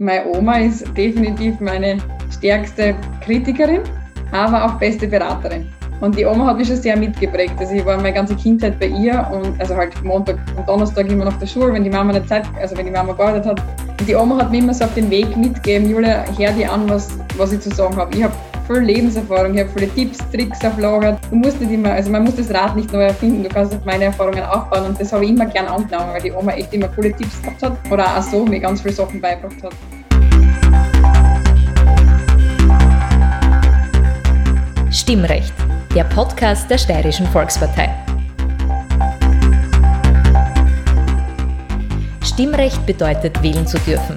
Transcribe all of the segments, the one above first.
Meine Oma ist definitiv meine stärkste Kritikerin, aber auch beste Beraterin. Und die Oma hat mich schon sehr mitgeprägt. Also ich war meine ganze Kindheit bei ihr und also halt Montag und Donnerstag immer nach der Schule, wenn die Mama eine Zeit, also wenn die Mama gearbeitet hat. Und die Oma hat mir immer so auf den Weg mitgegeben, Julia, hör dir an, was, was ich zu sagen habe. Ich habe voll Lebenserfahrung, ich habe viele Tipps, Tricks auf Lager. Du musst nicht immer, also man muss das Rad nicht neu erfinden, du kannst auf meine Erfahrungen aufbauen und das habe ich immer gern angenommen, weil die Oma echt immer coole Tipps gehabt hat oder auch so mir ganz viele Sachen beigebracht hat. Stimmrecht, der Podcast der Steirischen Volkspartei. Stimmrecht bedeutet, wählen zu dürfen.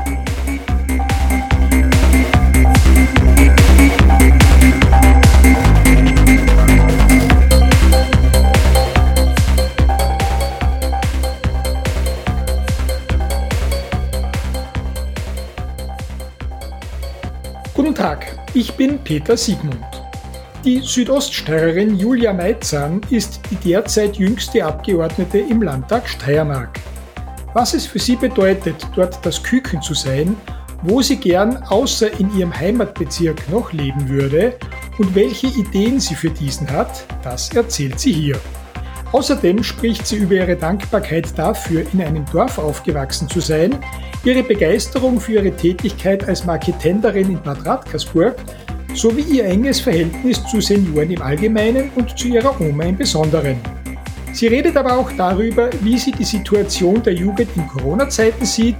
Ich bin Peter Siegmund. Die Südoststeirerin Julia Meizan ist die derzeit jüngste Abgeordnete im Landtag Steiermark. Was es für sie bedeutet, dort das Küken zu sein, wo sie gern außer in ihrem Heimatbezirk noch leben würde und welche Ideen sie für diesen hat, das erzählt sie hier. Außerdem spricht sie über ihre Dankbarkeit dafür, in einem Dorf aufgewachsen zu sein, ihre Begeisterung für ihre Tätigkeit als Marketenderin in Bad Radkersburg sowie ihr enges Verhältnis zu Senioren im Allgemeinen und zu ihrer Oma im Besonderen. Sie redet aber auch darüber, wie sie die Situation der Jugend in Corona-Zeiten sieht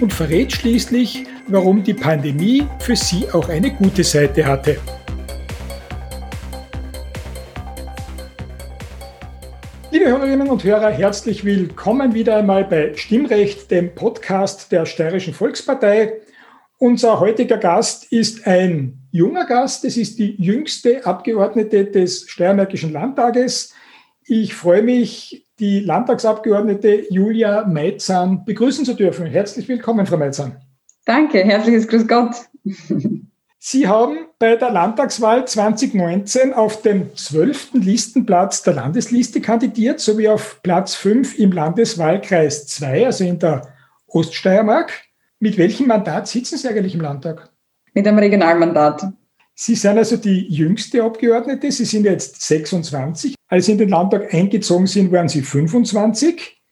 und verrät schließlich, warum die Pandemie für sie auch eine gute Seite hatte. Hörerinnen und Hörer, herzlich willkommen wieder einmal bei Stimmrecht, dem Podcast der Steirischen Volkspartei. Unser heutiger Gast ist ein junger Gast. Es ist die jüngste Abgeordnete des Steiermärkischen Landtages. Ich freue mich, die Landtagsabgeordnete Julia Meizan begrüßen zu dürfen. Herzlich willkommen, Frau Meizan. Danke, herzliches Grüß Gott. Sie haben bei der Landtagswahl 2019 auf dem zwölften Listenplatz der Landesliste kandidiert, sowie auf Platz 5 im Landeswahlkreis 2, also in der Oststeiermark. Mit welchem Mandat sitzen Sie eigentlich im Landtag? Mit einem Regionalmandat. Sie sind also die jüngste Abgeordnete. Sie sind jetzt 26. Als Sie in den Landtag eingezogen sind, waren Sie 25.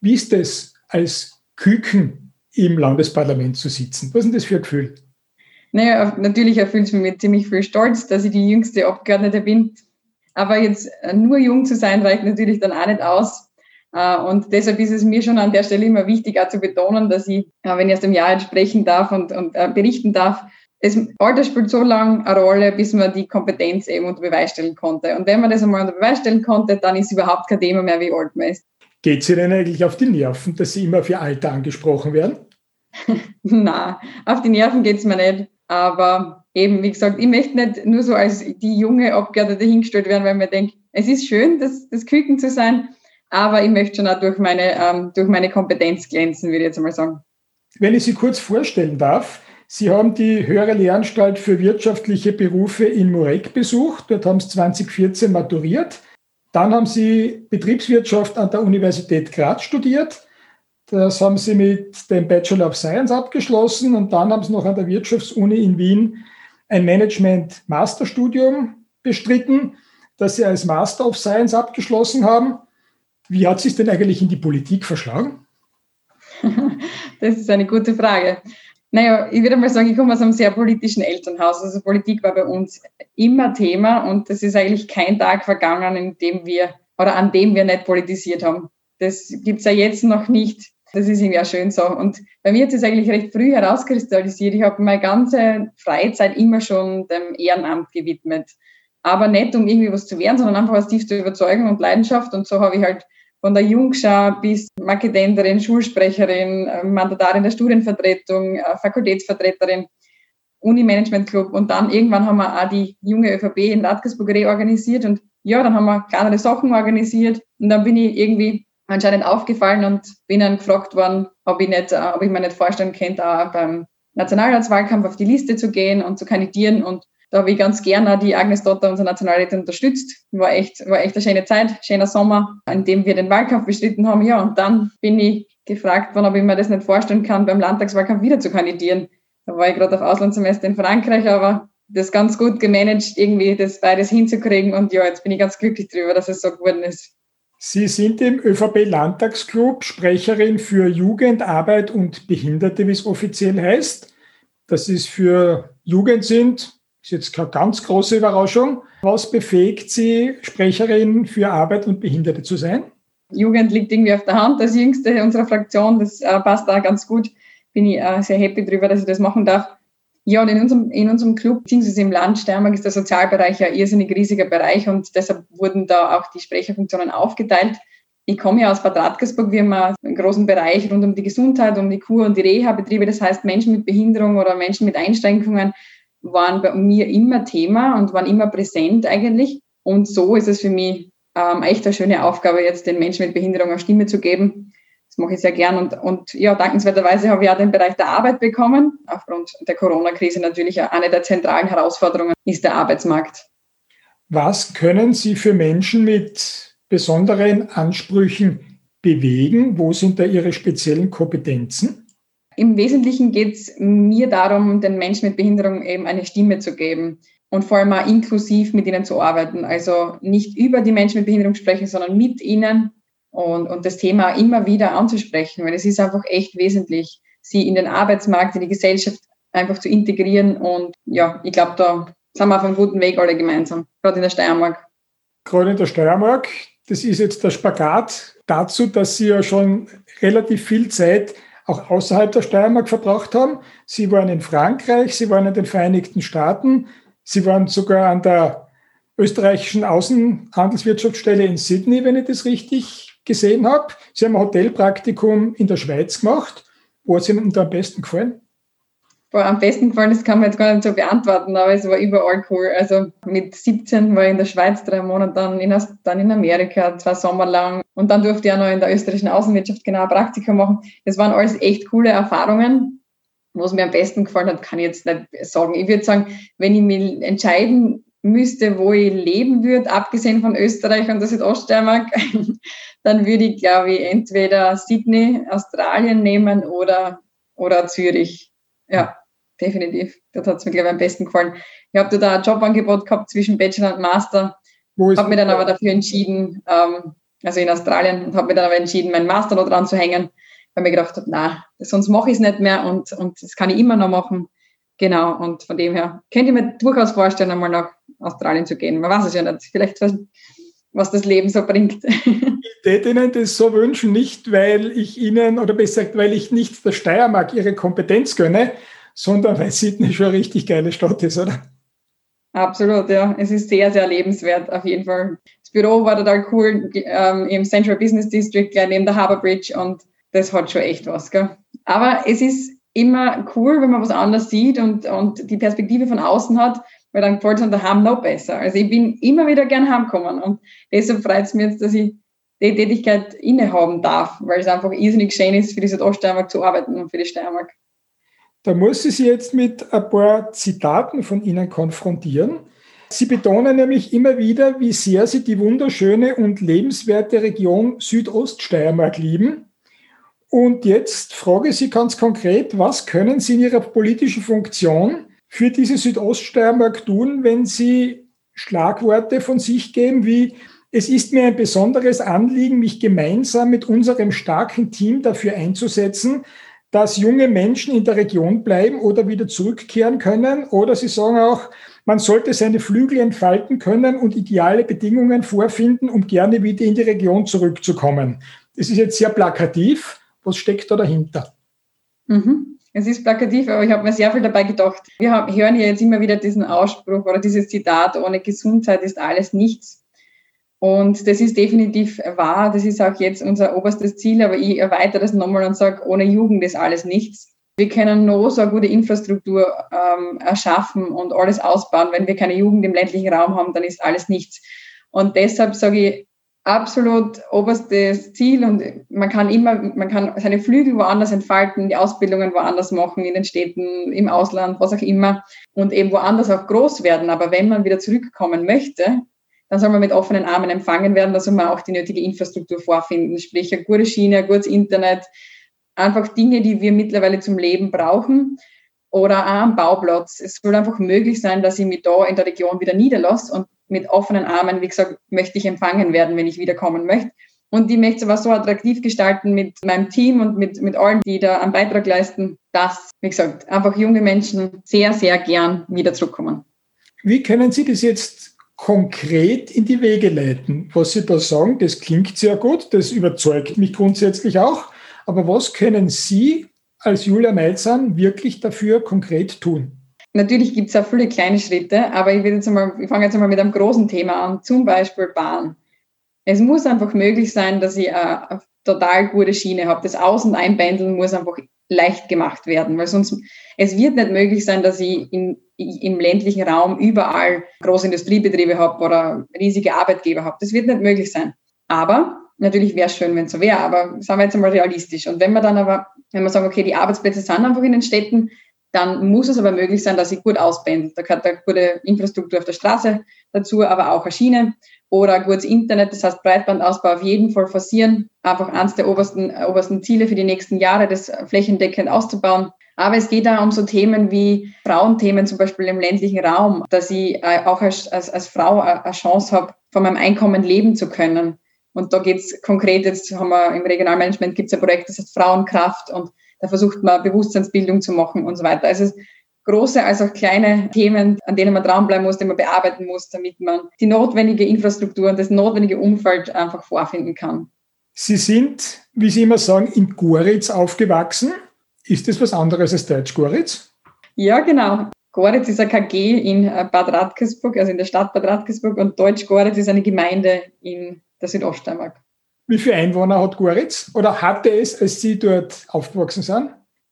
Wie ist es, als Küken im Landesparlament zu sitzen? Was ist denn das für ein Gefühl? Naja, natürlich erfüllt es mich mit ziemlich viel Stolz, dass ich die jüngste Abgeordnete bin. Aber jetzt äh, nur jung zu sein, reicht natürlich dann auch nicht aus. Äh, und deshalb ist es mir schon an der Stelle immer wichtig, auch zu betonen, dass ich, äh, wenn ich aus dem Jahr sprechen darf und, und berichten darf, das Alter spielt so lange eine Rolle, bis man die Kompetenz eben unter Beweis stellen konnte. Und wenn man das einmal unter Beweis stellen konnte, dann ist überhaupt kein Thema mehr, wie alt man ist. Geht es Ihnen eigentlich auf die Nerven, dass Sie immer für Alter angesprochen werden? Na, auf die Nerven geht es mir nicht. Aber eben, wie gesagt, ich möchte nicht nur so als die junge Abgeordnete hingestellt werden, weil mir denke, es ist schön, das, das Küken zu sein, aber ich möchte schon auch durch meine, ähm, durch meine Kompetenz glänzen, würde ich jetzt einmal sagen. Wenn ich Sie kurz vorstellen darf, Sie haben die Höhere Lehranstalt für wirtschaftliche Berufe in Murek besucht. Dort haben Sie 2014 maturiert. Dann haben Sie Betriebswirtschaft an der Universität Graz studiert. Das haben sie mit dem Bachelor of Science abgeschlossen und dann haben sie noch an der Wirtschaftsuni in Wien ein Management-Masterstudium bestritten, das sie als Master of Science abgeschlossen haben. Wie hat sich denn eigentlich in die Politik verschlagen? Das ist eine gute Frage. Naja, ich würde mal sagen, ich komme aus einem sehr politischen Elternhaus. Also Politik war bei uns immer Thema und es ist eigentlich kein Tag vergangen, in dem wir oder an dem wir nicht politisiert haben. Das gibt es ja jetzt noch nicht. Das ist irgendwie auch schön so. Und bei mir hat es eigentlich recht früh herauskristallisiert. Ich habe meine ganze Freizeit immer schon dem Ehrenamt gewidmet. Aber nicht, um irgendwie was zu werden, sondern einfach aus tiefster Überzeugung und Leidenschaft. Und so habe ich halt von der Jungschau bis Marketenderin, Schulsprecherin, Mandatarin der Studienvertretung, äh, Fakultätsvertreterin, Uni-Management Club und dann irgendwann haben wir auch die junge ÖVP in Radkersburg reorganisiert und ja, dann haben wir kleinere Sachen organisiert und dann bin ich irgendwie anscheinend aufgefallen und bin dann gefragt worden, ob ich, nicht, äh, ob ich mir nicht vorstellen könnte, auch beim Nationalratswahlkampf auf die Liste zu gehen und zu kandidieren. Und da habe ich ganz gerne die Agnes Dotter, unsere Nationalrätin, unterstützt. War echt, war echt eine schöne Zeit, schöner Sommer, an dem wir den Wahlkampf bestritten haben. Ja, und dann bin ich gefragt worden, ob ich mir das nicht vorstellen kann, beim Landtagswahlkampf wieder zu kandidieren. Da war ich gerade auf Auslandssemester in Frankreich, aber das ganz gut gemanagt, irgendwie das beides hinzukriegen. Und ja, jetzt bin ich ganz glücklich darüber, dass es so geworden ist. Sie sind im ÖVP-Landtagsclub Sprecherin für Jugend, Arbeit und Behinderte, wie es offiziell heißt. Das ist für Jugend sind ist jetzt keine ganz große Überraschung. Was befähigt Sie, Sprecherin für Arbeit und Behinderte zu sein? Jugend liegt irgendwie auf der Hand, das jüngste unserer Fraktion. Das äh, passt da ganz gut. Bin ich äh, sehr happy darüber, dass ich das machen darf. Ja, und in unserem, in unserem Club, beziehungsweise im Land Steiermark, ist der Sozialbereich ja irrsinnig riesiger Bereich und deshalb wurden da auch die Sprecherfunktionen aufgeteilt. Ich komme ja aus Bad Radkersburg, wir haben einen großen Bereich rund um die Gesundheit, um die Kur- und die Reha-Betriebe. Das heißt, Menschen mit Behinderung oder Menschen mit Einschränkungen waren bei mir immer Thema und waren immer präsent eigentlich. Und so ist es für mich ähm, echt eine schöne Aufgabe, jetzt den Menschen mit Behinderung eine Stimme zu geben. Das mache ich sehr gern. Und, und ja, dankenswerterweise habe ich auch den Bereich der Arbeit bekommen. Aufgrund der Corona-Krise natürlich eine der zentralen Herausforderungen ist der Arbeitsmarkt. Was können Sie für Menschen mit besonderen Ansprüchen bewegen? Wo sind da Ihre speziellen Kompetenzen? Im Wesentlichen geht es mir darum, den Menschen mit Behinderung eben eine Stimme zu geben und vor allem auch inklusiv mit ihnen zu arbeiten. Also nicht über die Menschen mit Behinderung sprechen, sondern mit ihnen und, und das Thema immer wieder anzusprechen, weil es ist einfach echt wesentlich, sie in den Arbeitsmarkt, in die Gesellschaft einfach zu integrieren. Und ja, ich glaube, da sind wir auf einem guten Weg alle gemeinsam, gerade in der Steiermark. Gerade in der Steiermark, das ist jetzt der Spagat dazu, dass Sie ja schon relativ viel Zeit auch außerhalb der Steiermark verbracht haben. Sie waren in Frankreich, Sie waren in den Vereinigten Staaten, Sie waren sogar an der österreichischen Außenhandelswirtschaftsstelle in Sydney, wenn ich das richtig gesehen habe. Sie haben ein Hotelpraktikum in der Schweiz gemacht. Wo hat es Ihnen da am besten gefallen? Boah, am besten gefallen, das kann man jetzt gar nicht so beantworten, aber es war überall cool. Also mit 17 war ich in der Schweiz drei Monate, dann in, dann in Amerika zwei Sommer lang und dann durfte ich auch noch in der österreichischen Außenwirtschaft genau Praktika machen. Das waren alles echt coole Erfahrungen. Was mir am besten gefallen hat, kann ich jetzt nicht sagen. Ich würde sagen, wenn ich mich entscheiden müsste, wo ich leben würde, abgesehen von Österreich und der Südoststeiermark, dann würde ich, glaube ich, entweder Sydney, Australien nehmen oder, oder Zürich. Ja definitiv. Das hat es mir, glaube ich, am besten gefallen. Ich habe da ein Jobangebot gehabt zwischen Bachelor und Master. Habe mir dann aber dafür entschieden, ähm, also in Australien, und habe mir dann aber entschieden, meinen Master noch dran zu hängen, weil mir gedacht habe, na, sonst mache ich es nicht mehr und, und das kann ich immer noch machen. Genau, und von dem her könnte ich mir durchaus vorstellen, einmal nach Australien zu gehen. Man weiß es ja nicht. Vielleicht, was, was das Leben so bringt. Ich hätte Ihnen das so wünschen, nicht weil ich Ihnen, oder besser gesagt, weil ich nicht der Steiermark Ihre Kompetenz gönne, sondern weil Sydney schon eine richtig geile Stadt ist, oder? Absolut, ja. Es ist sehr, sehr lebenswert, auf jeden Fall. Das Büro war total cool ähm, im Central Business District, gleich neben der Harbour Bridge und das hat schon echt was, gell? Aber es ist immer cool, wenn man was anderes sieht und, und die Perspektive von außen hat, weil dann gefällt es daheim noch besser. Also ich bin immer wieder gern heimgekommen und deshalb freut es mich jetzt, dass ich die Tätigkeit innehaben darf, weil es einfach irrsinnig schön ist, für die Südoststeiermark zu arbeiten und für die Steiermark. Da muss ich Sie jetzt mit ein paar Zitaten von Ihnen konfrontieren. Sie betonen nämlich immer wieder, wie sehr Sie die wunderschöne und lebenswerte Region Südoststeiermark lieben. Und jetzt frage ich Sie ganz konkret, was können Sie in Ihrer politischen Funktion für diese Südoststeiermark tun, wenn Sie Schlagworte von sich geben wie es ist mir ein besonderes Anliegen, mich gemeinsam mit unserem starken Team dafür einzusetzen, dass junge Menschen in der Region bleiben oder wieder zurückkehren können. Oder Sie sagen auch, man sollte seine Flügel entfalten können und ideale Bedingungen vorfinden, um gerne wieder in die Region zurückzukommen. Das ist jetzt sehr plakativ. Was steckt da dahinter? Mhm. Es ist plakativ, aber ich habe mir sehr viel dabei gedacht. Wir hören hier jetzt immer wieder diesen Ausspruch oder dieses Zitat, ohne Gesundheit ist alles nichts. Und das ist definitiv wahr. Das ist auch jetzt unser oberstes Ziel. Aber ich erweitere das nochmal und sage, ohne Jugend ist alles nichts. Wir können nur so eine gute Infrastruktur ähm, erschaffen und alles ausbauen. Wenn wir keine Jugend im ländlichen Raum haben, dann ist alles nichts. Und deshalb sage ich, absolut oberstes Ziel und man kann immer, man kann seine Flügel woanders entfalten, die Ausbildungen woanders machen, in den Städten, im Ausland, was auch immer und eben woanders auch groß werden. Aber wenn man wieder zurückkommen möchte, dann soll man mit offenen Armen empfangen werden, da soll man auch die nötige Infrastruktur vorfinden, sprich eine gute Schiene, ein gutes Internet, einfach Dinge, die wir mittlerweile zum Leben brauchen oder auch am Bauplatz. Es soll einfach möglich sein, dass ich mich da in der Region wieder niederlasse und mit offenen Armen, wie gesagt, möchte ich empfangen werden, wenn ich wiederkommen möchte. Und ich möchte es aber so attraktiv gestalten mit meinem Team und mit, mit allen, die da einen Beitrag leisten, dass, wie gesagt, einfach junge Menschen sehr, sehr gern wieder zurückkommen. Wie können Sie das jetzt konkret in die Wege leiten? Was Sie da sagen, das klingt sehr gut, das überzeugt mich grundsätzlich auch. Aber was können Sie als Julia Meizan wirklich dafür konkret tun? Natürlich gibt es auch viele kleine Schritte, aber ich, will jetzt einmal, ich fange jetzt einmal mit einem großen Thema an, zum Beispiel Bahn. Es muss einfach möglich sein, dass ich eine, eine total gute Schiene habe. Das Aus- und Einpendeln muss einfach leicht gemacht werden, weil sonst, es wird nicht möglich sein, dass ich in, im ländlichen Raum überall große Industriebetriebe habe oder riesige Arbeitgeber habe. Das wird nicht möglich sein. Aber natürlich wäre es schön, wenn es so wäre, aber sagen wir jetzt einmal realistisch. Und wenn wir dann aber, wenn wir sagen, okay, die Arbeitsplätze sind einfach in den Städten, dann muss es aber möglich sein, dass ich gut auspendelt. Da gehört eine gute Infrastruktur auf der Straße dazu, aber auch eine Schiene oder ein gutes Internet, das heißt Breitbandausbau auf jeden Fall forcieren. Einfach eines der obersten, äh, obersten Ziele für die nächsten Jahre, das flächendeckend auszubauen. Aber es geht auch um so Themen wie Frauenthemen, zum Beispiel im ländlichen Raum, dass ich äh, auch als, als, als Frau eine Chance habe, von meinem Einkommen leben zu können. Und da geht es konkret, jetzt haben wir im Regionalmanagement gibt es ein Projekt, das heißt Frauenkraft und da versucht man Bewusstseinsbildung zu machen und so weiter. Also große als auch kleine Themen, an denen man dranbleiben muss, die man bearbeiten muss, damit man die notwendige Infrastruktur und das notwendige Umfeld einfach vorfinden kann. Sie sind, wie Sie immer sagen, in Goritz aufgewachsen. Ist das was anderes als Deutsch-Goritz? Ja, genau. Goritz ist ein KG in Bad Radkersburg, also in der Stadt Bad Radkersburg und Deutsch-Goritz ist eine Gemeinde in der Südoststeiermark. Wie viele Einwohner hat Goritz oder hatte es, als Sie dort aufgewachsen sind?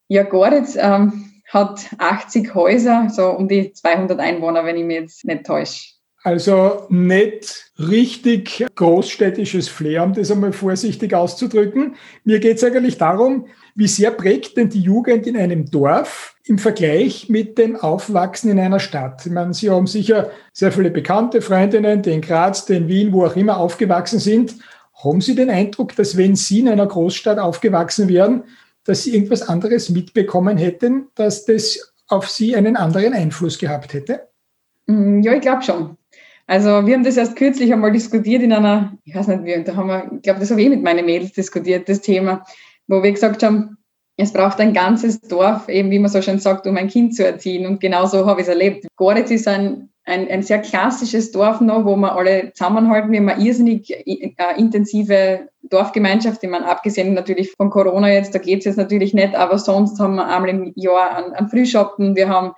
Ja, Goritz ähm, hat 80 Häuser, so um die 200 Einwohner, wenn ich mich jetzt nicht täusche. Also nicht richtig großstädtisches Flair, um das einmal vorsichtig auszudrücken. Mir geht es eigentlich darum, wie sehr prägt denn die Jugend in einem Dorf im Vergleich mit dem Aufwachsen in einer Stadt? Ich meine, Sie haben sicher sehr viele bekannte Freundinnen, die in Graz, die in Wien, wo auch immer aufgewachsen sind. Haben Sie den Eindruck, dass wenn Sie in einer Großstadt aufgewachsen wären, dass Sie irgendwas anderes mitbekommen hätten, dass das auf Sie einen anderen Einfluss gehabt hätte? Mm, ja, ich glaube schon. Also wir haben das erst kürzlich einmal diskutiert in einer, ich weiß nicht, wie, da haben wir, ich glaube, das habe ich mit meinen Mädels diskutiert, das Thema, wo wir gesagt haben, es braucht ein ganzes Dorf, eben wie man so schön sagt, um ein Kind zu erziehen. Und genauso habe ich es erlebt. Goritz ist ein ein, ein sehr klassisches Dorf noch, wo wir alle zusammenhalten. Wir haben eine irrsinnig äh, intensive Dorfgemeinschaft, die man abgesehen natürlich von Corona jetzt, da geht es jetzt natürlich nicht, aber sonst haben wir einmal im Jahr einen, einen Frühschoppen, wir haben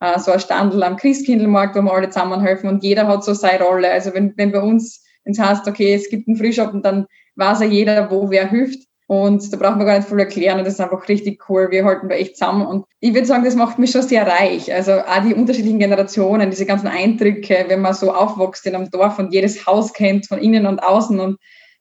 äh, so ein Standel am Christkindlmarkt, wo wir alle zusammenhelfen und jeder hat so seine Rolle. Also wenn, wenn bei uns, wenn es heißt, okay, es gibt einen Frühschoppen, dann weiß ja jeder, wo wer hilft. Und da braucht man gar nicht viel erklären und das ist einfach richtig cool. Wir halten da echt zusammen und ich würde sagen, das macht mich schon sehr reich. Also auch die unterschiedlichen Generationen, diese ganzen Eindrücke, wenn man so aufwächst in einem Dorf und jedes Haus kennt von innen und außen und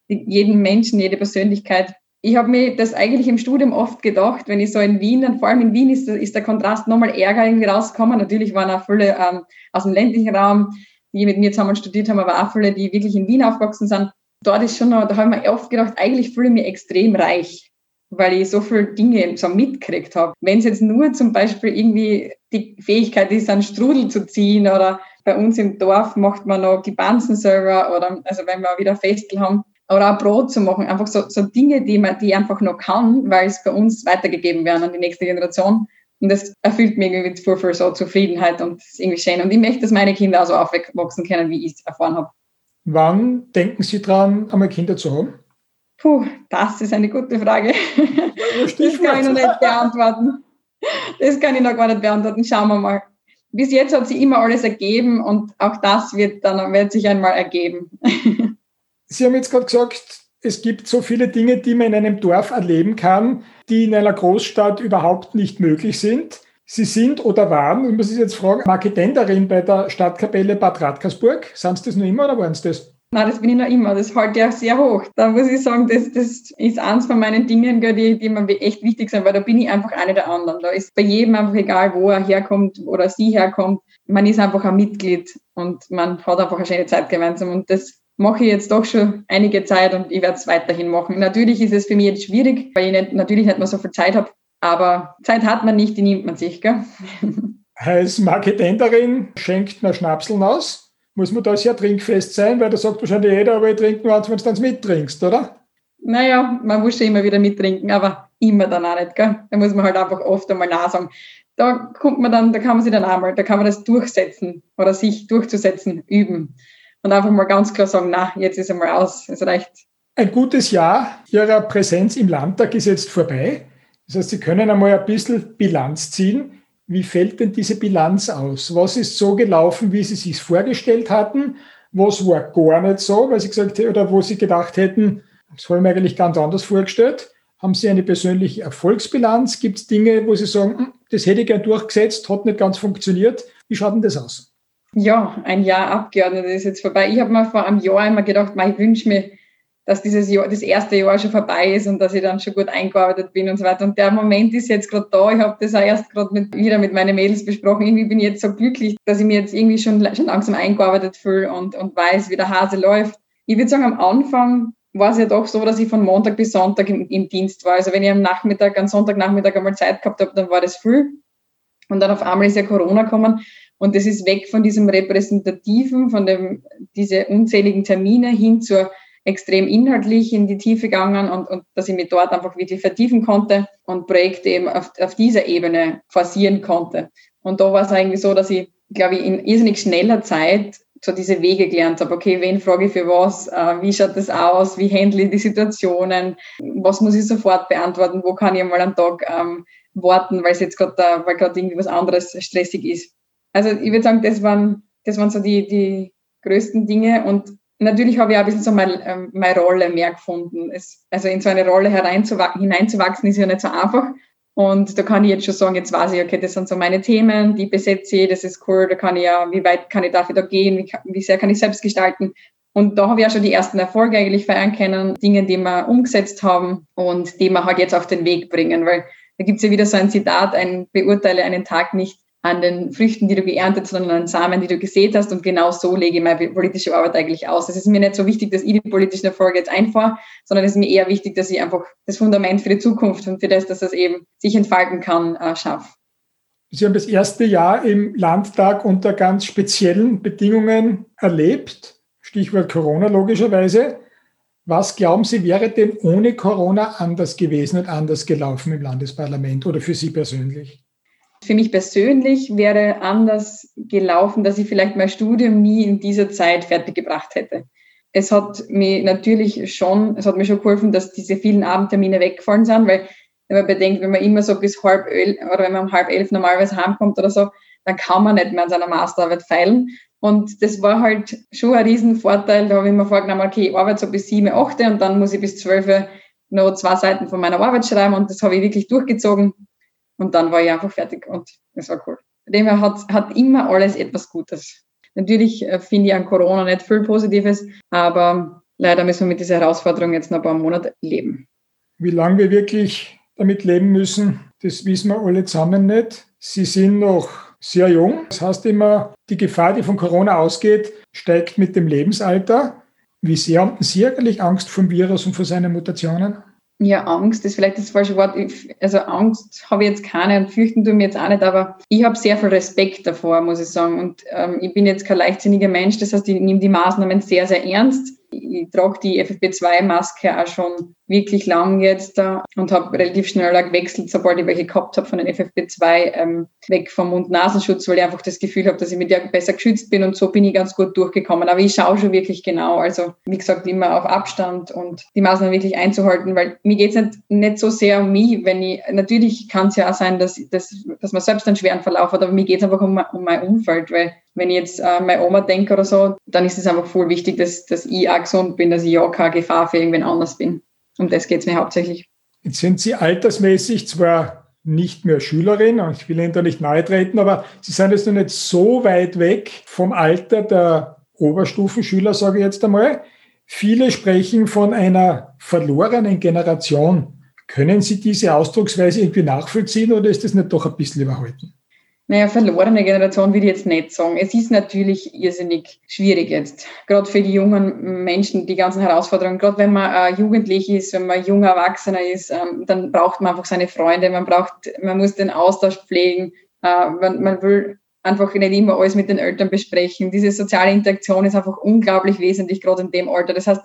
jeden Menschen, jede Persönlichkeit. Ich habe mir das eigentlich im Studium oft gedacht, wenn ich so in Wien, und vor allem in Wien ist, ist der Kontrast nochmal ärger irgendwie rausgekommen. Natürlich waren auch viele ähm, aus dem ländlichen Raum, die mit mir zusammen studiert haben, aber auch viele, die wirklich in Wien aufgewachsen sind dort ist schon noch, da habe ich mir oft gedacht, eigentlich fühle ich mich extrem reich, weil ich so viele Dinge so mitgekriegt habe. Wenn es jetzt nur zum Beispiel irgendwie die Fähigkeit ist, einen Strudel zu ziehen oder bei uns im Dorf macht man noch die Banzen selber oder also wenn wir wieder Festel haben oder auch Brot zu machen, einfach so, so Dinge, die man die einfach noch kann, weil es bei uns weitergegeben werden an die nächste Generation. Und das erfüllt mich irgendwie mit viel, so Zufriedenheit und ist irgendwie schön. Und ich möchte, dass meine Kinder auch so aufwachsen können, wie ich es erfahren habe. Wann denken Sie dran, einmal Kinder zu haben? Puh, das ist eine gute Frage. Das kann ich noch nicht beantworten. Das kann ich noch gar nicht beantworten. Schauen wir mal. Bis jetzt hat sich immer alles ergeben und auch das wird dann wird sich einmal ergeben. Sie haben jetzt gerade gesagt, es gibt so viele Dinge, die man in einem Dorf erleben kann, die in einer Großstadt überhaupt nicht möglich sind. Sie sind oder waren, und muss ich jetzt fragen, Marketenderin bei der Stadtkapelle Bad Radkersburg. Sind Sie das noch immer oder waren Sie das? Nein, das bin ich noch immer. Das halte ich auch sehr hoch. Da muss ich sagen, das, das ist eins von meinen Dingen, die, die mir echt wichtig sind, weil da bin ich einfach eine der anderen. Da ist bei jedem einfach egal, wo er herkommt oder sie herkommt. Man ist einfach ein Mitglied und man hat einfach eine schöne Zeit gemeinsam. Und das mache ich jetzt doch schon einige Zeit und ich werde es weiterhin machen. Natürlich ist es für mich jetzt schwierig, weil ich nicht, natürlich nicht mehr so viel Zeit habe. Aber Zeit hat man nicht, die nimmt man sich, gell? Als Marketenderin schenkt man Schnapseln aus muss man da sehr trinkfest sein, weil da sagt wahrscheinlich jeder, aber ich trinke nur eins, wenn du dann mittrinkst, oder? Naja, man muss schon immer wieder mittrinken, aber immer dann auch nicht, gell? Da muss man halt einfach oft einmal nachsagen. Da kommt man dann, da kann man sich dann einmal, da kann man das durchsetzen oder sich durchzusetzen, üben. Und einfach mal ganz klar sagen, na, jetzt ist einmal aus, es reicht. Ein gutes Jahr Ihrer Präsenz im Landtag ist jetzt vorbei. Das heißt, Sie können einmal ein bisschen Bilanz ziehen. Wie fällt denn diese Bilanz aus? Was ist so gelaufen, wie Sie sich vorgestellt hatten? Was war gar nicht so, weil Sie gesagt oder wo Sie gedacht hätten, das habe ich mir eigentlich ganz anders vorgestellt? Haben Sie eine persönliche Erfolgsbilanz? Gibt es Dinge, wo Sie sagen, hm, das hätte ich gern durchgesetzt, hat nicht ganz funktioniert? Wie schaut denn das aus? Ja, ein Jahr Abgeordneter ist jetzt vorbei. Ich habe mir vor einem Jahr immer gedacht, ich wünsche mir dass dieses Jahr, das erste Jahr schon vorbei ist und dass ich dann schon gut eingearbeitet bin und so weiter. Und der Moment ist jetzt gerade da. Ich habe das auch erst gerade mit, wieder mit meinen Mädels besprochen. Irgendwie bin ich jetzt so glücklich, dass ich mir jetzt irgendwie schon, schon langsam eingearbeitet fühle und, und weiß, wie der Hase läuft. Ich würde sagen, am Anfang war es ja doch so, dass ich von Montag bis Sonntag im, im Dienst war. Also wenn ich am Nachmittag, am Sonntagnachmittag einmal Zeit gehabt habe, dann war das früh. Und dann auf einmal ist ja Corona gekommen und das ist weg von diesem Repräsentativen, von dem, diese unzähligen Termine hin zur extrem inhaltlich in die Tiefe gegangen und, und dass ich mich dort einfach wirklich vertiefen konnte und Projekte eben auf, auf dieser Ebene forcieren konnte. Und da war es eigentlich so, dass ich, glaube ich, in irrsinnig schneller Zeit so diese Wege gelernt habe. Okay, wen frage ich für was? Äh, wie schaut das aus? Wie handle ich die Situationen? Was muss ich sofort beantworten? Wo kann ich mal am Tag ähm, warten, weil es jetzt gerade, weil gerade irgendwie was anderes stressig ist? Also ich würde sagen, das waren, das waren so die, die größten Dinge und natürlich habe ich auch ein bisschen so meine, ähm, meine Rolle mehr gefunden. Es, also in so eine Rolle hineinzuwachsen ist ja nicht so einfach. Und da kann ich jetzt schon sagen, jetzt weiß ich, okay, das sind so meine Themen, die besetze ich, das ist cool, da kann ich ja, wie weit kann ich dafür da gehen, wie, wie sehr kann ich selbst gestalten. Und da habe ich auch schon die ersten Erfolge eigentlich feiern können, Dinge, die wir umgesetzt haben und die wir halt jetzt auf den Weg bringen, weil da gibt es ja wieder so ein Zitat, ein beurteile einen Tag nicht an den Früchten, die du geerntet, sondern an den Samen, die du gesät hast. Und genau so lege ich meine politische Arbeit eigentlich aus. Es ist mir nicht so wichtig, dass ich die politischen Erfolge jetzt einfahre, sondern es ist mir eher wichtig, dass ich einfach das Fundament für die Zukunft und für das, dass es eben sich entfalten kann, äh, schaffe. Sie haben das erste Jahr im Landtag unter ganz speziellen Bedingungen erlebt. Stichwort Corona logischerweise. Was glauben Sie, wäre denn ohne Corona anders gewesen und anders gelaufen im Landesparlament oder für Sie persönlich? Für mich persönlich wäre anders gelaufen, dass ich vielleicht mein Studium nie in dieser Zeit fertiggebracht hätte. Es hat mir natürlich schon, es hat mir schon geholfen, dass diese vielen Abendtermine weggefallen sind, weil wenn man bedenkt, wenn man immer so bis halb elf oder wenn man um halb elf normalerweise heimkommt oder so, dann kann man nicht mehr an seiner Masterarbeit feilen. Und das war halt schon ein Riesenvorteil. Da habe ich mir vorgenommen, okay, ich arbeite so bis sieben, acht und dann muss ich bis zwölf noch zwei Seiten von meiner Arbeit schreiben und das habe ich wirklich durchgezogen. Und dann war ich einfach fertig und es war cool. Dem her hat, hat immer alles etwas Gutes. Natürlich äh, finde ich an Corona nicht viel Positives, aber leider müssen wir mit dieser Herausforderung jetzt noch ein paar Monate leben. Wie lange wir wirklich damit leben müssen, das wissen wir alle zusammen nicht. Sie sind noch sehr jung. Das heißt immer, die Gefahr, die von Corona ausgeht, steigt mit dem Lebensalter. Wie sehr haben Sie eigentlich Angst vom Virus und vor seinen Mutationen? Ja, Angst ist vielleicht das falsche Wort. Also Angst habe ich jetzt keine und fürchten tue mir jetzt auch nicht, aber ich habe sehr viel Respekt davor, muss ich sagen. Und ähm, ich bin jetzt kein leichtsinniger Mensch, das heißt, ich nehme die Maßnahmen sehr, sehr ernst. Ich trage die FFP2-Maske auch schon wirklich lang jetzt da und habe relativ schnell gewechselt, sobald ich welche gehabt habe von den FFP2 ähm, weg vom Mund-Nasenschutz, weil ich einfach das Gefühl habe, dass ich mit der besser geschützt bin und so bin ich ganz gut durchgekommen. Aber ich schaue schon wirklich genau, also wie gesagt, immer auf Abstand und die Maßnahmen wirklich einzuhalten, weil mir geht es nicht, nicht so sehr um mich, wenn ich, natürlich kann es ja auch sein, dass, dass, dass man selbst einen schweren Verlauf hat, aber mir geht es einfach um, um mein Umfeld, weil wenn ich jetzt äh, meine Oma denke oder so, dann ist es einfach voll wichtig, dass, dass ich auch gesund bin, dass ich ja keine Gefahr für irgendwen anders bin. Um das geht es mir hauptsächlich. Jetzt sind Sie altersmäßig zwar nicht mehr Schülerin, ich will Ihnen da nicht nahe treten, aber Sie sind jetzt noch nicht so weit weg vom Alter der Oberstufenschüler, sage ich jetzt einmal. Viele sprechen von einer verlorenen Generation. Können Sie diese Ausdrucksweise irgendwie nachvollziehen oder ist das nicht doch ein bisschen überhalten? Naja, verlorene Generation würde ich jetzt nicht sagen. Es ist natürlich irrsinnig schwierig jetzt. Gerade für die jungen Menschen, die ganzen Herausforderungen. Gerade wenn man äh, jugendlich ist, wenn man junger Erwachsener ist, ähm, dann braucht man einfach seine Freunde. Man braucht, man muss den Austausch pflegen. Äh, man, man will einfach nicht immer alles mit den Eltern besprechen. Diese soziale Interaktion ist einfach unglaublich wesentlich, gerade in dem Alter. Das heißt,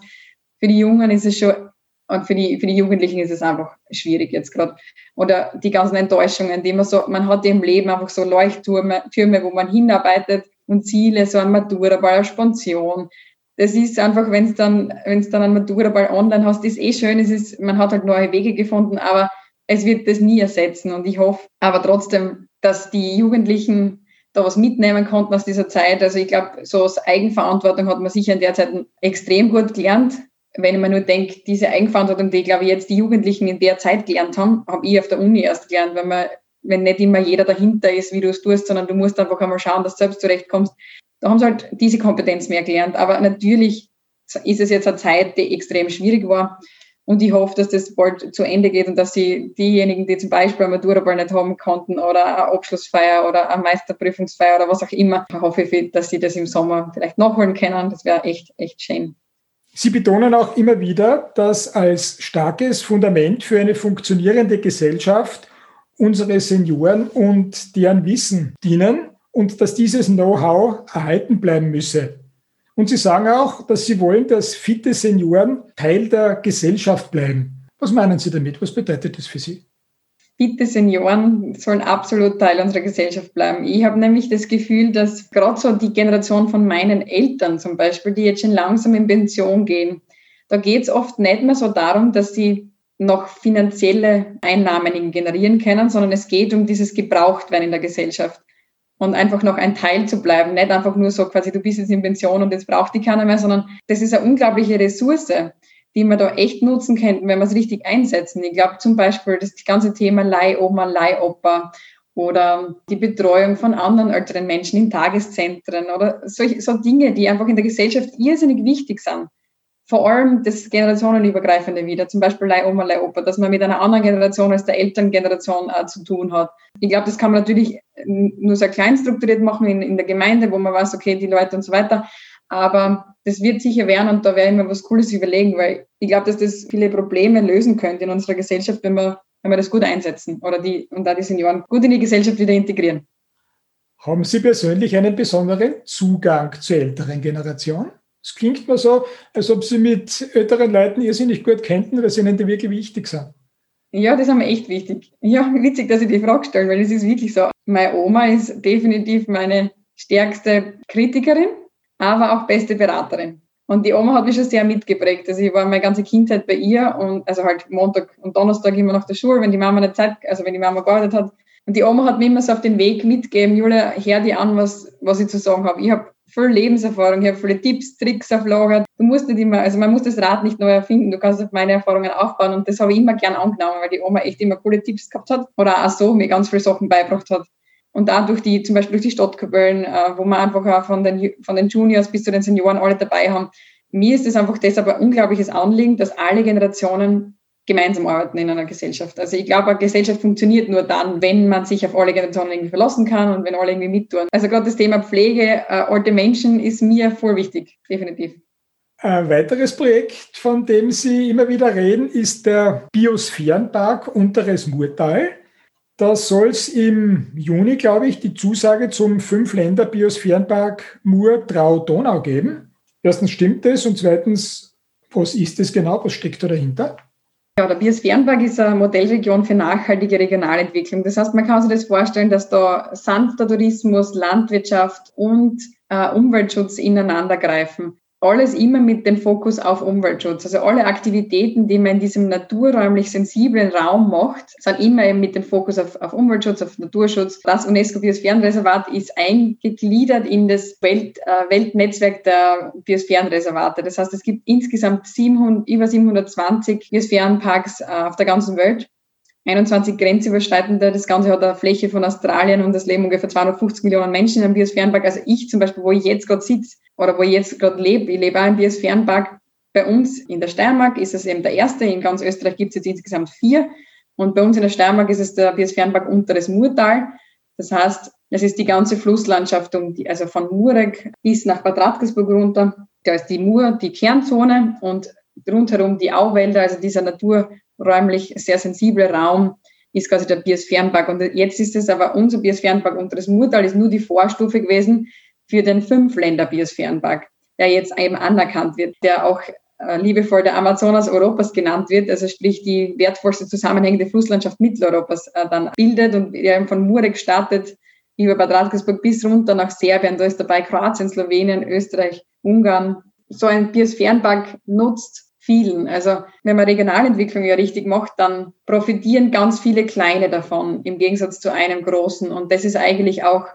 für die Jungen ist es schon und für die, für die Jugendlichen ist es einfach schwierig jetzt gerade. Oder die ganzen Enttäuschungen, die man so, man hat im Leben einfach so Leuchttürme, Türme, wo man hinarbeitet und Ziele, so ein Maturaball, eine Sponsion. Das ist einfach, wenn es dann, wenn es dann ein Maturaball online hast, ist eh schön, es ist, man hat halt neue Wege gefunden, aber es wird das nie ersetzen. Und ich hoffe aber trotzdem, dass die Jugendlichen da was mitnehmen konnten aus dieser Zeit. Also ich glaube, so aus Eigenverantwortung hat man sicher in der Zeit extrem gut gelernt wenn mir nur denke, diese Eigenverantwortung, die, glaube ich, jetzt die Jugendlichen in der Zeit gelernt haben, habe ich auf der Uni erst gelernt, wenn man, wenn nicht immer jeder dahinter ist, wie du es tust, sondern du musst einfach einmal schauen, dass du selbst zurechtkommst. Da haben sie halt diese Kompetenz mehr gelernt. Aber natürlich ist es jetzt eine Zeit, die extrem schwierig war. Und ich hoffe, dass das bald zu Ende geht und dass sie diejenigen, die zum Beispiel eine Maturaball nicht haben konnten oder eine Abschlussfeier oder eine Meisterprüfungsfeier oder was auch immer, hoffe ich, dass sie das im Sommer vielleicht nachholen können. Das wäre echt, echt schön. Sie betonen auch immer wieder, dass als starkes Fundament für eine funktionierende Gesellschaft unsere Senioren und deren Wissen dienen und dass dieses Know-how erhalten bleiben müsse. Und Sie sagen auch, dass Sie wollen, dass fitte Senioren Teil der Gesellschaft bleiben. Was meinen Sie damit? Was bedeutet das für Sie? Bitte Senioren sollen absolut Teil unserer Gesellschaft bleiben. Ich habe nämlich das Gefühl, dass gerade so die Generation von meinen Eltern zum Beispiel, die jetzt schon langsam in Pension gehen, da geht es oft nicht mehr so darum, dass sie noch finanzielle Einnahmen generieren können, sondern es geht um dieses Gebrauchtwerden in der Gesellschaft. Und einfach noch ein Teil zu bleiben, nicht einfach nur so quasi, du bist jetzt in Pension und jetzt braucht die keiner mehr, sondern das ist eine unglaubliche Ressource die man da echt nutzen könnten, wenn wir es richtig einsetzen. Ich glaube zum Beispiel das ganze Thema Leihoma, Leihopa oder die Betreuung von anderen älteren Menschen in Tageszentren oder solche so Dinge, die einfach in der Gesellschaft irrsinnig wichtig sind. Vor allem das generationenübergreifende wieder, zum Beispiel Leihoma, Leihopa, dass man mit einer anderen Generation als der Elterngeneration äh, zu tun hat. Ich glaube, das kann man natürlich nur sehr klein strukturiert machen in, in der Gemeinde, wo man weiß, okay, die Leute und so weiter. Aber das wird sicher werden und da werde ich mir was Cooles überlegen, weil ich glaube, dass das viele Probleme lösen könnte in unserer Gesellschaft, wenn wir, wenn wir das gut einsetzen oder die, und da die Senioren gut in die Gesellschaft wieder integrieren. Haben Sie persönlich einen besonderen Zugang zur älteren Generation? Es klingt mir so, als ob Sie mit älteren Leuten irrsinnig gut kennen, weil sie Ihnen die wirklich wichtig sind. Ja, das ist mir echt wichtig. Ja, witzig, dass Sie die Frage stellen, weil es ist wirklich so. Meine Oma ist definitiv meine stärkste Kritikerin aber auch beste Beraterin. Und die Oma hat mich schon sehr mitgeprägt. Also ich war meine ganze Kindheit bei ihr und also halt Montag und Donnerstag immer nach der Schule, wenn die Mama eine Zeit, also wenn die Mama gearbeitet hat. Und die Oma hat mir immer so auf den Weg mitgegeben, Julia, hör dir an, was, was ich zu sagen habe. Ich habe viel Lebenserfahrung, ich habe viele Tipps, Tricks auf Lager. Du musst nicht immer, also man muss das Rad nicht neu erfinden, du kannst auf meine Erfahrungen aufbauen und das habe ich immer gern angenommen, weil die Oma echt immer coole Tipps gehabt hat oder auch so mir ganz viele Sachen beigebracht hat und da durch die, zum Beispiel durch die Stadtkapellen, äh, wo wir einfach auch von den, von den Juniors bis zu den Senioren alle dabei haben. Mir ist es einfach deshalb ein unglaubliches Anliegen, dass alle Generationen gemeinsam arbeiten in einer Gesellschaft. Also ich glaube, eine Gesellschaft funktioniert nur dann, wenn man sich auf alle Generationen irgendwie verlassen kann und wenn alle irgendwie mittun. Also gerade das Thema Pflege, äh, alte Menschen ist mir voll wichtig, definitiv. Ein weiteres Projekt, von dem Sie immer wieder reden, ist der Biosphärenpark Unteres Murtal. Da soll es im Juni, glaube ich, die Zusage zum Fünf-Länder-Biosphärenpark Mur-Trau-Donau geben. Erstens stimmt das und zweitens, was ist das genau? Was steckt da dahinter? Ja, der Biosphärenpark ist eine Modellregion für nachhaltige Regionalentwicklung. Das heißt, man kann sich das vorstellen, dass da sanfter Tourismus, Landwirtschaft und äh, Umweltschutz ineinander greifen alles immer mit dem Fokus auf Umweltschutz. Also alle Aktivitäten, die man in diesem naturräumlich sensiblen Raum macht, sind immer eben mit dem Fokus auf, auf Umweltschutz, auf Naturschutz. Das UNESCO-Biosphärenreservat ist eingegliedert in das Welt, äh, Weltnetzwerk der Biosphärenreservate. Das heißt, es gibt insgesamt 700, über 720 Biosphärenparks äh, auf der ganzen Welt. 21 grenzüberschreitende. Das Ganze hat eine Fläche von Australien und das leben ungefähr 250 Millionen Menschen in einem Biosphärenpark. Also ich zum Beispiel, wo ich jetzt gerade sitze, oder wo ich jetzt gerade lebe, ich lebe auch im Biosphärenpark. Bei uns in der Steiermark ist es eben der erste, in ganz Österreich gibt es jetzt insgesamt vier. Und bei uns in der Steiermark ist es der Biosphärenpark Unteres Murtal. Das heißt, es ist die ganze Flusslandschaft, um die, also von Murek bis nach Bad Radkersburg runter. Da ist die Mur, die Kernzone und rundherum die Auwälder, also dieser naturräumlich sehr sensible Raum, ist quasi der Biosphärenpark. Und jetzt ist es aber unser Biosphärenpark Unteres Murtal ist nur die Vorstufe gewesen für den Fünf-Länder-Biosphärenpark, der jetzt eben anerkannt wird, der auch äh, liebevoll der Amazonas Europas genannt wird, also sprich die wertvollste zusammenhängende Flusslandschaft Mitteleuropas äh, dann bildet und der von Murek startet über Bad Radkersburg bis runter nach Serbien, da ist dabei Kroatien, Slowenien, Österreich, Ungarn. So ein Biosphärenpark nutzt vielen. Also wenn man Regionalentwicklung ja richtig macht, dann profitieren ganz viele kleine davon im Gegensatz zu einem großen. Und das ist eigentlich auch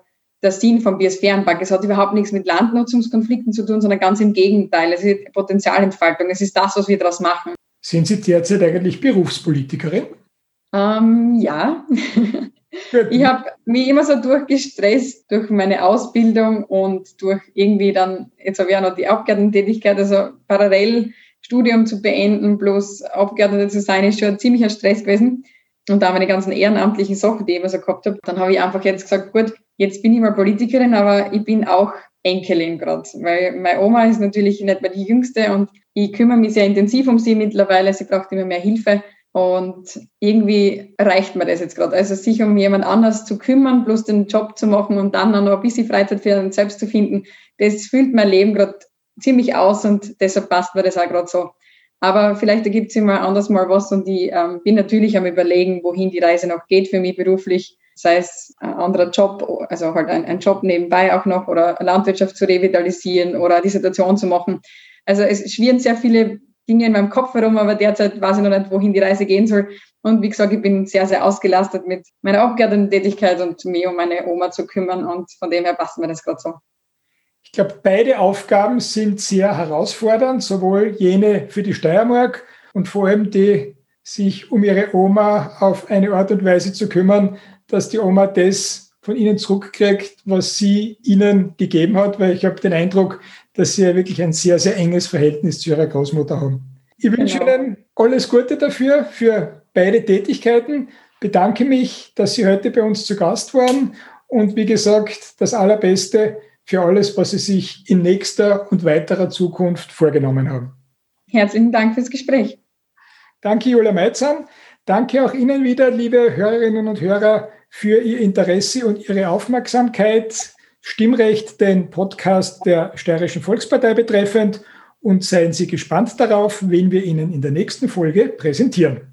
der Sinn vom Biosphärenpark. Es hat überhaupt nichts mit Landnutzungskonflikten zu tun, sondern ganz im Gegenteil. Es ist Potenzialentfaltung. Es ist das, was wir daraus machen. Sind Sie derzeit eigentlich Berufspolitikerin? Ähm, ja. ich habe mich immer so durchgestresst durch meine Ausbildung und durch irgendwie dann, jetzt habe ich auch noch die Abgeordnetentätigkeit, also parallel Studium zu beenden plus Abgeordnete zu sein, ist schon ein ziemlicher Stress gewesen. Und da meine ganzen ehrenamtlichen Sachen, die ich immer so gehabt habe, dann habe ich einfach jetzt gesagt, gut, jetzt bin ich mal Politikerin, aber ich bin auch Enkelin gerade, weil meine Oma ist natürlich nicht mehr die Jüngste und ich kümmere mich sehr intensiv um sie mittlerweile. Sie braucht immer mehr Hilfe und irgendwie reicht mir das jetzt gerade. Also sich um jemand anders zu kümmern, bloß den Job zu machen und dann noch ein bisschen Freizeit für einen selbst zu finden, das füllt mein Leben gerade ziemlich aus und deshalb passt mir das auch gerade so. Aber vielleicht ergibt sich mal anders mal was und ich ähm, bin natürlich am überlegen, wohin die Reise noch geht für mich beruflich, sei es ein anderer Job, also halt ein, ein Job nebenbei auch noch oder Landwirtschaft zu revitalisieren oder Dissertation zu machen. Also es schwirren sehr viele Dinge in meinem Kopf herum, aber derzeit weiß ich noch nicht, wohin die Reise gehen soll. Und wie gesagt, ich bin sehr, sehr ausgelastet mit meiner Abgeordnetentätigkeit und mir um meine Oma zu kümmern und von dem her passt mir das gerade so. Ich glaube, beide Aufgaben sind sehr herausfordernd, sowohl jene für die Steiermark und vor allem die, sich um ihre Oma auf eine Art und Weise zu kümmern, dass die Oma das von ihnen zurückkriegt, was sie ihnen gegeben hat, weil ich habe den Eindruck, dass sie ja wirklich ein sehr, sehr enges Verhältnis zu ihrer Großmutter haben. Ich wünsche genau. Ihnen alles Gute dafür, für beide Tätigkeiten. Bedanke mich, dass Sie heute bei uns zu Gast waren und wie gesagt, das Allerbeste für alles, was Sie sich in nächster und weiterer Zukunft vorgenommen haben. Herzlichen Dank fürs Gespräch. Danke, Julia Meitzan. Danke auch Ihnen wieder, liebe Hörerinnen und Hörer, für Ihr Interesse und Ihre Aufmerksamkeit. Stimmrecht, den Podcast der Steirischen Volkspartei betreffend. Und seien Sie gespannt darauf, wen wir Ihnen in der nächsten Folge präsentieren.